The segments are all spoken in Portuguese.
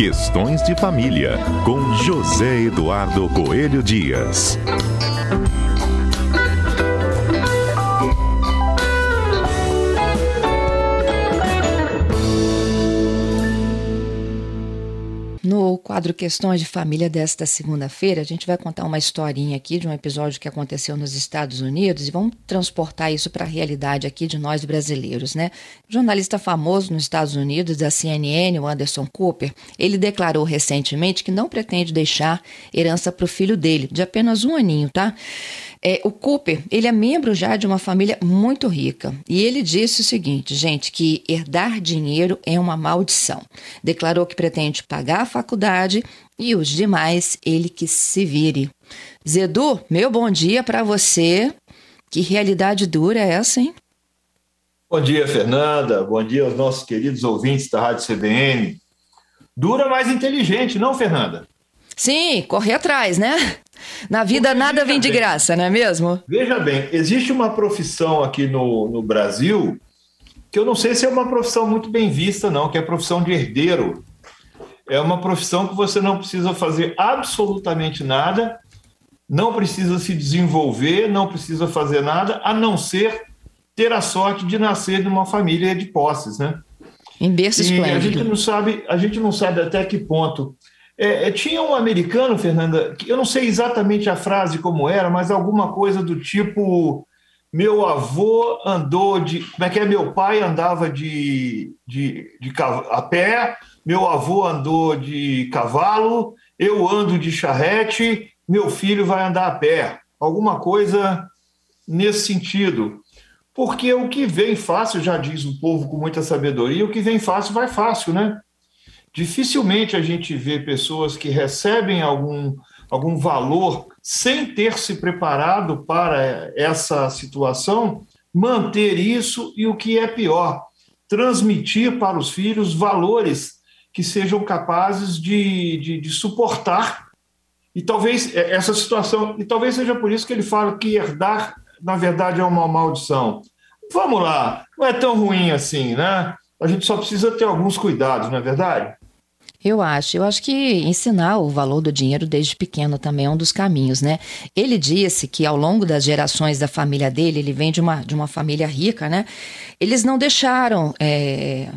Questões de Família, com José Eduardo Coelho Dias. No quadro Questões de Família desta segunda-feira, a gente vai contar uma historinha aqui de um episódio que aconteceu nos Estados Unidos e vamos transportar isso para a realidade aqui de nós brasileiros, né? O jornalista famoso nos Estados Unidos da CNN, o Anderson Cooper, ele declarou recentemente que não pretende deixar herança para o filho dele, de apenas um aninho, tá? É, o Cooper, ele é membro já de uma família muito rica e ele disse o seguinte, gente, que herdar dinheiro é uma maldição. Declarou que pretende pagar a faculdade e os demais ele que se vire. Zedu, meu bom dia para você. Que realidade dura é essa, hein? Bom dia, Fernanda. Bom dia aos nossos queridos ouvintes da Rádio CBN. Dura mais inteligente, não, Fernanda? Sim, correr atrás, né? Na vida nada vem de graça, não é mesmo? Veja bem, existe uma profissão aqui no, no Brasil que eu não sei se é uma profissão muito bem vista, não, que é a profissão de herdeiro. É uma profissão que você não precisa fazer absolutamente nada, não precisa se desenvolver, não precisa fazer nada, a não ser ter a sorte de nascer numa família de posses, né? Em berço e a gente não sabe, a gente não sabe até que ponto é, é, tinha um americano, Fernanda, que eu não sei exatamente a frase como era, mas alguma coisa do tipo: meu avô andou de. Como é que é? Meu pai andava de, de, de a pé, meu avô andou de cavalo, eu ando de charrete, meu filho vai andar a pé. Alguma coisa nesse sentido. Porque o que vem fácil, já diz o povo com muita sabedoria, o que vem fácil vai fácil, né? Dificilmente a gente vê pessoas que recebem algum, algum valor sem ter se preparado para essa situação, manter isso e o que é pior, transmitir para os filhos valores que sejam capazes de, de, de suportar. E talvez essa situação, e talvez seja por isso que ele fala que herdar, na verdade, é uma maldição. Vamos lá, não é tão ruim assim, né? A gente só precisa ter alguns cuidados, não é verdade? Eu acho. Eu acho que ensinar o valor do dinheiro desde pequeno também é um dos caminhos, né? Ele disse que ao longo das gerações da família dele, ele vem de uma, de uma família rica, né? Eles não deixaram. É,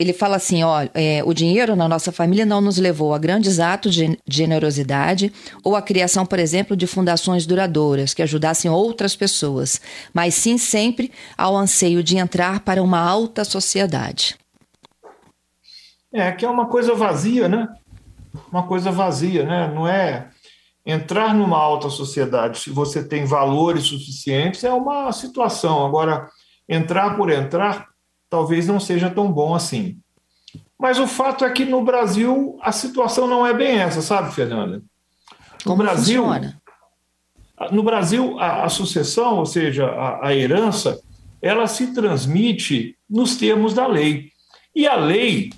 ele fala assim: ó, é, o dinheiro na nossa família não nos levou a grandes atos de generosidade ou a criação, por exemplo, de fundações duradouras que ajudassem outras pessoas, mas sim sempre ao anseio de entrar para uma alta sociedade. É, que é uma coisa vazia, né? Uma coisa vazia, né? Não é entrar numa alta sociedade se você tem valores suficientes é uma situação. Agora, entrar por entrar talvez não seja tão bom assim. Mas o fato é que no Brasil a situação não é bem essa, sabe, Fernanda? No Como Brasil, funciona? no Brasil a, a sucessão, ou seja, a, a herança, ela se transmite nos termos da lei. E a lei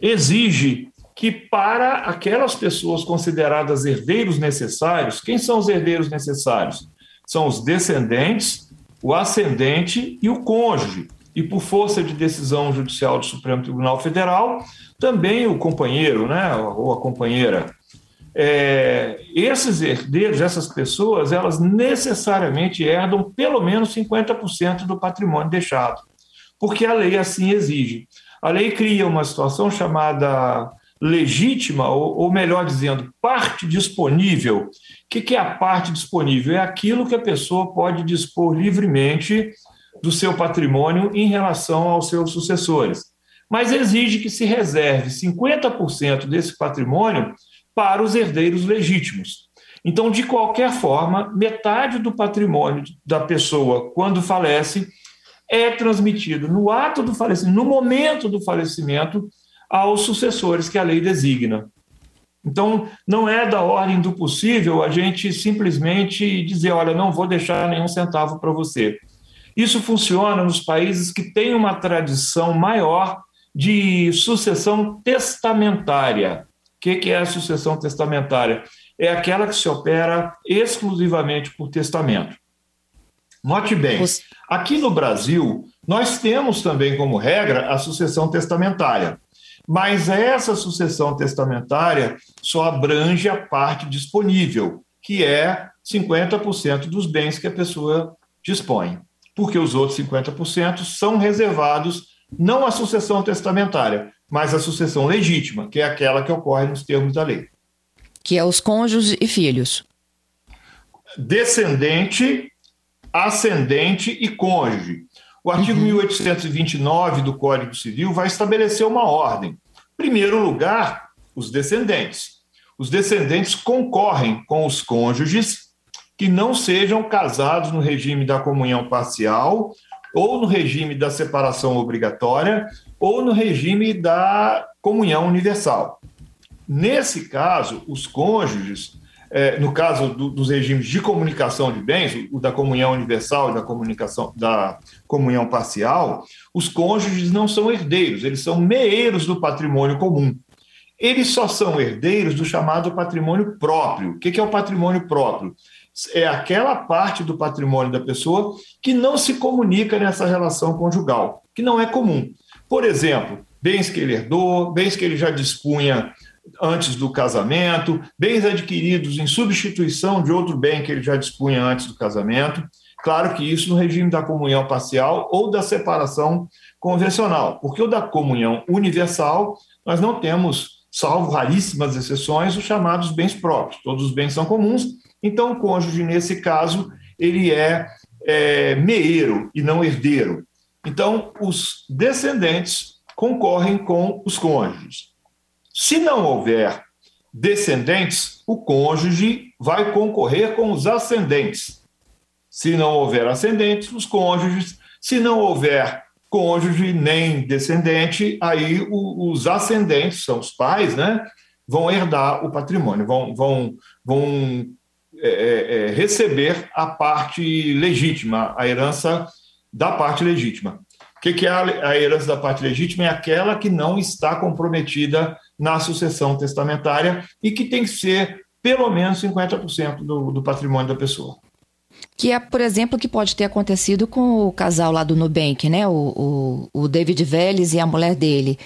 exige que para aquelas pessoas consideradas herdeiros necessários, quem são os herdeiros necessários? São os descendentes, o ascendente e o cônjuge. E por força de decisão judicial do Supremo Tribunal Federal, também o companheiro, né, ou a companheira. É, esses herdeiros, essas pessoas, elas necessariamente herdam pelo menos 50% do patrimônio deixado, porque a lei assim exige. A lei cria uma situação chamada legítima, ou, ou melhor dizendo, parte disponível. O que, que é a parte disponível? É aquilo que a pessoa pode dispor livremente do seu patrimônio em relação aos seus sucessores. Mas exige que se reserve 50% desse patrimônio para os herdeiros legítimos. Então, de qualquer forma, metade do patrimônio da pessoa, quando falece, é transmitido no ato do falecimento, no momento do falecimento, aos sucessores que a lei designa. Então, não é da ordem do possível a gente simplesmente dizer: olha, não vou deixar nenhum centavo para você. Isso funciona nos países que têm uma tradição maior de sucessão testamentária. O que é a sucessão testamentária? É aquela que se opera exclusivamente por testamento. Note bem, aqui no Brasil, nós temos também como regra a sucessão testamentária. mas essa sucessão testamentária só abrange a parte disponível, que é 50% dos bens que a pessoa dispõe, porque os outros 50% são reservados não à sucessão testamentária, mas à sucessão legítima, que é aquela que ocorre nos termos da lei. Que é os cônjuges e filhos. Descendente, ascendente e cônjuge. O artigo uhum. 1829 do Código Civil vai estabelecer uma ordem. Em primeiro lugar, os descendentes. Os descendentes concorrem com os cônjuges que não sejam casados no regime da comunhão parcial ou no regime da separação obrigatória ou no regime da comunhão universal. Nesse caso, os cônjuges é, no caso do, dos regimes de comunicação de bens, o da comunhão universal e da comunicação da comunhão parcial, os cônjuges não são herdeiros, eles são meeiros do patrimônio comum. Eles só são herdeiros do chamado patrimônio próprio. O que é o patrimônio próprio? É aquela parte do patrimônio da pessoa que não se comunica nessa relação conjugal, que não é comum. Por exemplo, bens que ele herdou, bens que ele já dispunha antes do casamento, bens adquiridos em substituição de outro bem que ele já dispunha antes do casamento. Claro que isso no regime da comunhão parcial ou da separação convencional, porque o da comunhão universal nós não temos, salvo raríssimas exceções, os chamados bens próprios. Todos os bens são comuns, então o cônjuge, nesse caso, ele é, é meeiro e não herdeiro. Então, os descendentes concorrem com os cônjuges. Se não houver descendentes, o cônjuge vai concorrer com os ascendentes. Se não houver ascendentes, os cônjuges. Se não houver cônjuge nem descendente, aí os ascendentes, são os pais, né, vão herdar o patrimônio, vão, vão, vão é, é, é receber a parte legítima, a herança da parte legítima. O que, que é a herança da parte legítima? É aquela que não está comprometida na sucessão testamentária e que tem que ser pelo menos 50% do, do patrimônio da pessoa. Que é, por exemplo, o que pode ter acontecido com o casal lá do Nubank, né? O, o, o David Vélez e a mulher dele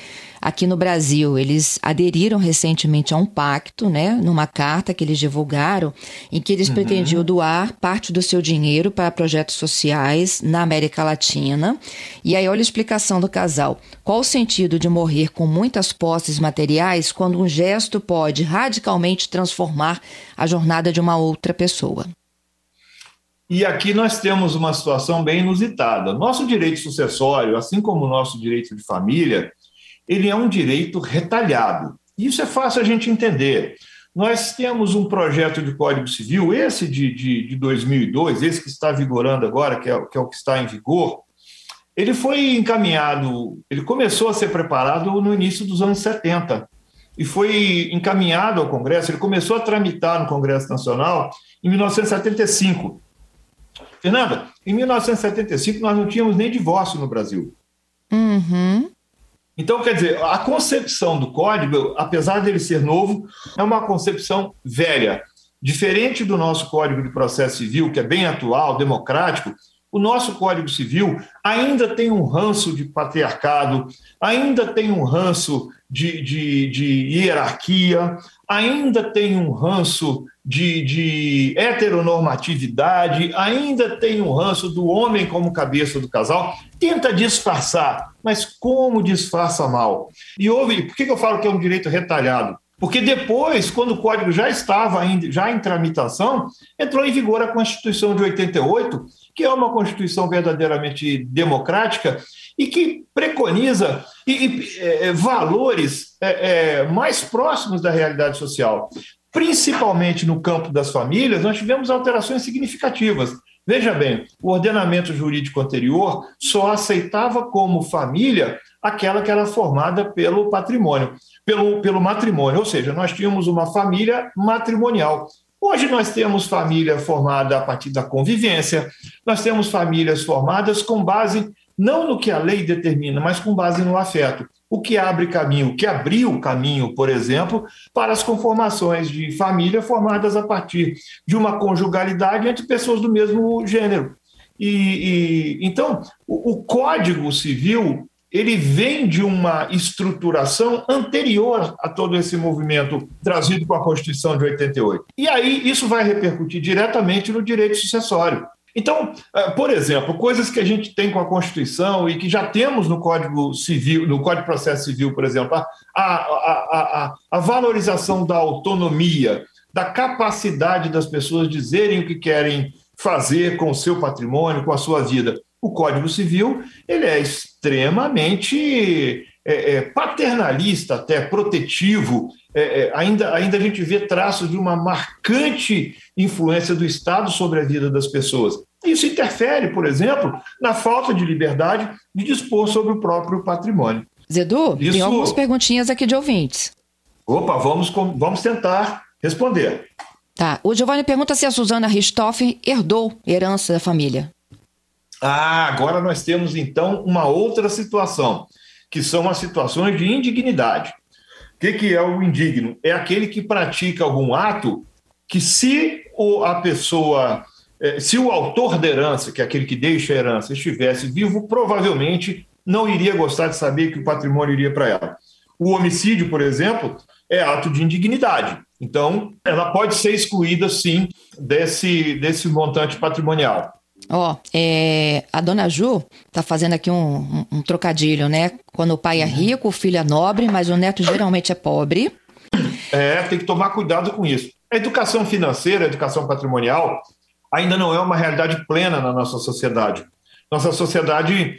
aqui no Brasil. Eles aderiram recentemente a um pacto, né, numa carta que eles divulgaram, em que eles uhum. pretendiam doar parte do seu dinheiro para projetos sociais na América Latina. E aí, olha a explicação do casal. Qual o sentido de morrer com muitas posses materiais quando um gesto pode radicalmente transformar a jornada de uma outra pessoa? E aqui nós temos uma situação bem inusitada. Nosso direito sucessório, assim como o nosso direito de família, ele é um direito retalhado. Isso é fácil a gente entender. Nós temos um projeto de Código Civil, esse de, de, de 2002, esse que está vigorando agora, que é, que é o que está em vigor, ele foi encaminhado, ele começou a ser preparado no início dos anos 70 e foi encaminhado ao Congresso, ele começou a tramitar no Congresso Nacional em 1975. Fernanda, em 1975 nós não tínhamos nem divórcio no Brasil. Uhum. Então, quer dizer, a concepção do código, apesar dele ser novo, é uma concepção velha. Diferente do nosso Código de Processo Civil, que é bem atual, democrático, o nosso Código Civil ainda tem um ranço de patriarcado, ainda tem um ranço de, de, de hierarquia, ainda tem um ranço de, de heteronormatividade, ainda tem um ranço do homem como cabeça do casal, tenta disfarçar, mas como disfarça mal? E houve, por que eu falo que é um direito retalhado? Porque depois, quando o código já estava já em tramitação, entrou em vigor a Constituição de 88, que é uma Constituição verdadeiramente democrática e que preconiza e, e, é, valores é, é, mais próximos da realidade social. Principalmente no campo das famílias, nós tivemos alterações significativas. Veja bem, o ordenamento jurídico anterior só aceitava como família aquela que era formada pelo patrimônio, pelo, pelo matrimônio, ou seja, nós tínhamos uma família matrimonial. Hoje nós temos família formada a partir da convivência, nós temos famílias formadas com base não no que a lei determina, mas com base no afeto. O que abre caminho, que abriu caminho, por exemplo, para as conformações de família formadas a partir de uma conjugalidade entre pessoas do mesmo gênero. E, e então, o, o Código Civil ele vem de uma estruturação anterior a todo esse movimento trazido com a Constituição de 88. E aí isso vai repercutir diretamente no direito sucessório. Então, eh, por exemplo, coisas que a gente tem com a Constituição e que já temos no Código Civil, no Código de Processo Civil, por exemplo, a, a, a, a, valorização da autonomia, da capacidade das pessoas dizerem o que querem fazer com o seu patrimônio, com a sua vida. O Código Civil ele é extremamente é, é, paternalista, até protetivo. É, é, ainda, ainda a gente vê traços de uma marcante influência do Estado sobre a vida das pessoas. Isso interfere, por exemplo, na falta de liberdade de dispor sobre o próprio patrimônio. Zedu, Isso... tem algumas perguntinhas aqui de ouvintes. Opa, vamos, vamos tentar responder. Tá. O Giovanni pergunta se a Suzana Ristoff herdou herança da família. Ah, agora nós temos então uma outra situação, que são as situações de indignidade. O que, que é o indigno? É aquele que pratica algum ato que, se a pessoa, eh, se o autor da herança, que é aquele que deixa a herança, estivesse vivo, provavelmente não iria gostar de saber que o patrimônio iria para ela. O homicídio, por exemplo, é ato de indignidade. Então, ela pode ser excluída, sim, desse, desse montante patrimonial. Ó, oh, é, a dona Ju tá fazendo aqui um, um, um, trocadilho, né? Quando o pai é rico, o filho é nobre, mas o neto geralmente é pobre. É, tem que tomar cuidado com isso. A educação financeira, a educação patrimonial, ainda não é uma realidade plena na nossa sociedade. Nossa sociedade,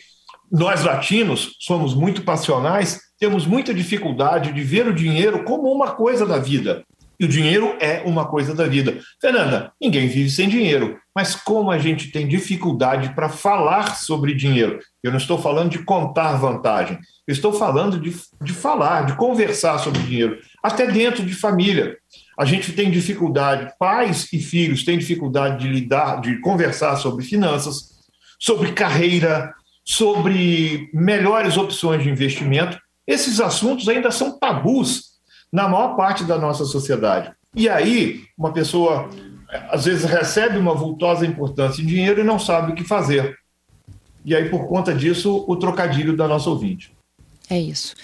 nós latinos, somos muito passionais, temos muita dificuldade de ver o dinheiro como uma coisa da vida. E o dinheiro é uma coisa da vida. Fernanda, ninguém vive sem dinheiro, mas como a gente tem dificuldade para falar sobre dinheiro? Eu não estou falando de contar vantagem, eu estou falando de, de falar, de conversar sobre dinheiro, até dentro de família. A gente tem dificuldade, pais e filhos têm dificuldade de lidar, de conversar sobre finanças, sobre carreira, sobre melhores opções de investimento. Esses assuntos ainda são tabus na maior parte da nossa sociedade. E aí, uma pessoa às vezes recebe uma vultosa importância em dinheiro e não sabe o que fazer. E aí, por conta disso, o trocadilho da nossa ouvinte. É isso.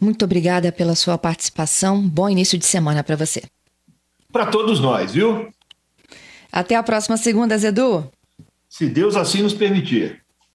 Muito obrigada pela sua participação. Bom início de semana para você. Para todos nós, viu? Até a próxima segunda, Zedu. Se Deus assim nos permitir.